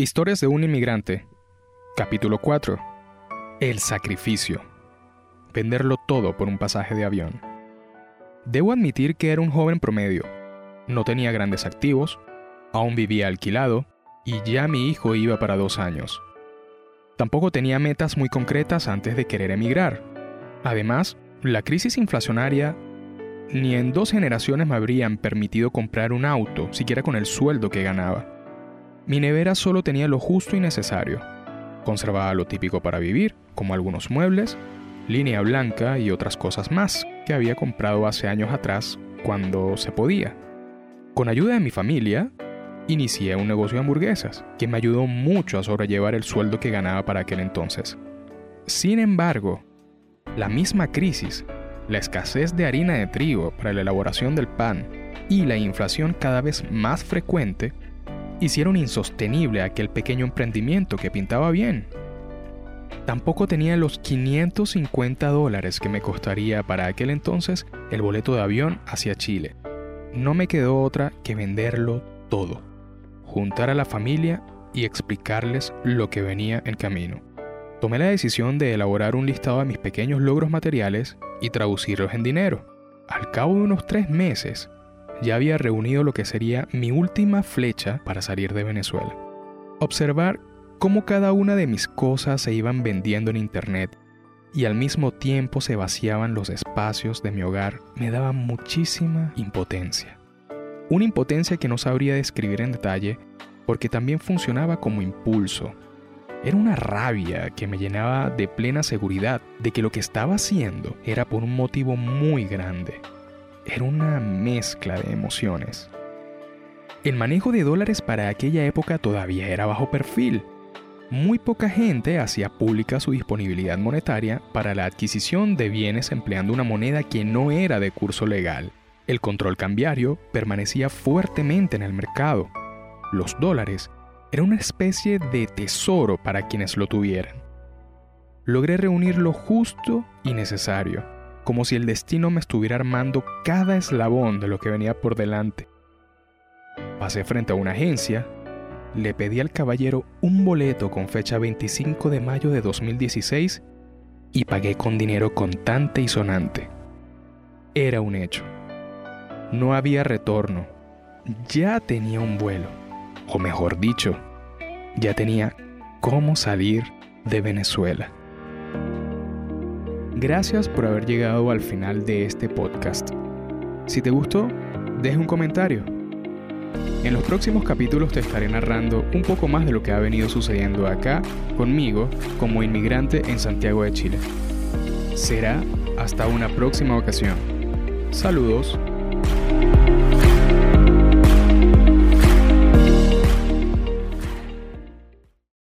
Historias de un inmigrante. Capítulo 4. El sacrificio. Venderlo todo por un pasaje de avión. Debo admitir que era un joven promedio. No tenía grandes activos, aún vivía alquilado y ya mi hijo iba para dos años. Tampoco tenía metas muy concretas antes de querer emigrar. Además, la crisis inflacionaria ni en dos generaciones me habrían permitido comprar un auto, siquiera con el sueldo que ganaba. Mi nevera solo tenía lo justo y necesario. Conservaba lo típico para vivir, como algunos muebles, línea blanca y otras cosas más que había comprado hace años atrás cuando se podía. Con ayuda de mi familia, inicié un negocio de hamburguesas que me ayudó mucho a sobrellevar el sueldo que ganaba para aquel entonces. Sin embargo, la misma crisis, la escasez de harina de trigo para la elaboración del pan y la inflación cada vez más frecuente hicieron insostenible aquel pequeño emprendimiento que pintaba bien. Tampoco tenía los 550 dólares que me costaría para aquel entonces el boleto de avión hacia Chile. No me quedó otra que venderlo todo, juntar a la familia y explicarles lo que venía en camino. Tomé la decisión de elaborar un listado de mis pequeños logros materiales y traducirlos en dinero. Al cabo de unos tres meses, ya había reunido lo que sería mi última flecha para salir de Venezuela. Observar cómo cada una de mis cosas se iban vendiendo en Internet y al mismo tiempo se vaciaban los espacios de mi hogar me daba muchísima impotencia. Una impotencia que no sabría describir en detalle porque también funcionaba como impulso. Era una rabia que me llenaba de plena seguridad de que lo que estaba haciendo era por un motivo muy grande era una mezcla de emociones. El manejo de dólares para aquella época todavía era bajo perfil. Muy poca gente hacía pública su disponibilidad monetaria para la adquisición de bienes empleando una moneda que no era de curso legal. El control cambiario permanecía fuertemente en el mercado. Los dólares eran una especie de tesoro para quienes lo tuvieran. Logré reunir lo justo y necesario como si el destino me estuviera armando cada eslabón de lo que venía por delante. Pasé frente a una agencia, le pedí al caballero un boleto con fecha 25 de mayo de 2016 y pagué con dinero contante y sonante. Era un hecho. No había retorno. Ya tenía un vuelo. O mejor dicho, ya tenía cómo salir de Venezuela. Gracias por haber llegado al final de este podcast. Si te gustó, deja un comentario. En los próximos capítulos te estaré narrando un poco más de lo que ha venido sucediendo acá conmigo como inmigrante en Santiago de Chile. Será hasta una próxima ocasión. Saludos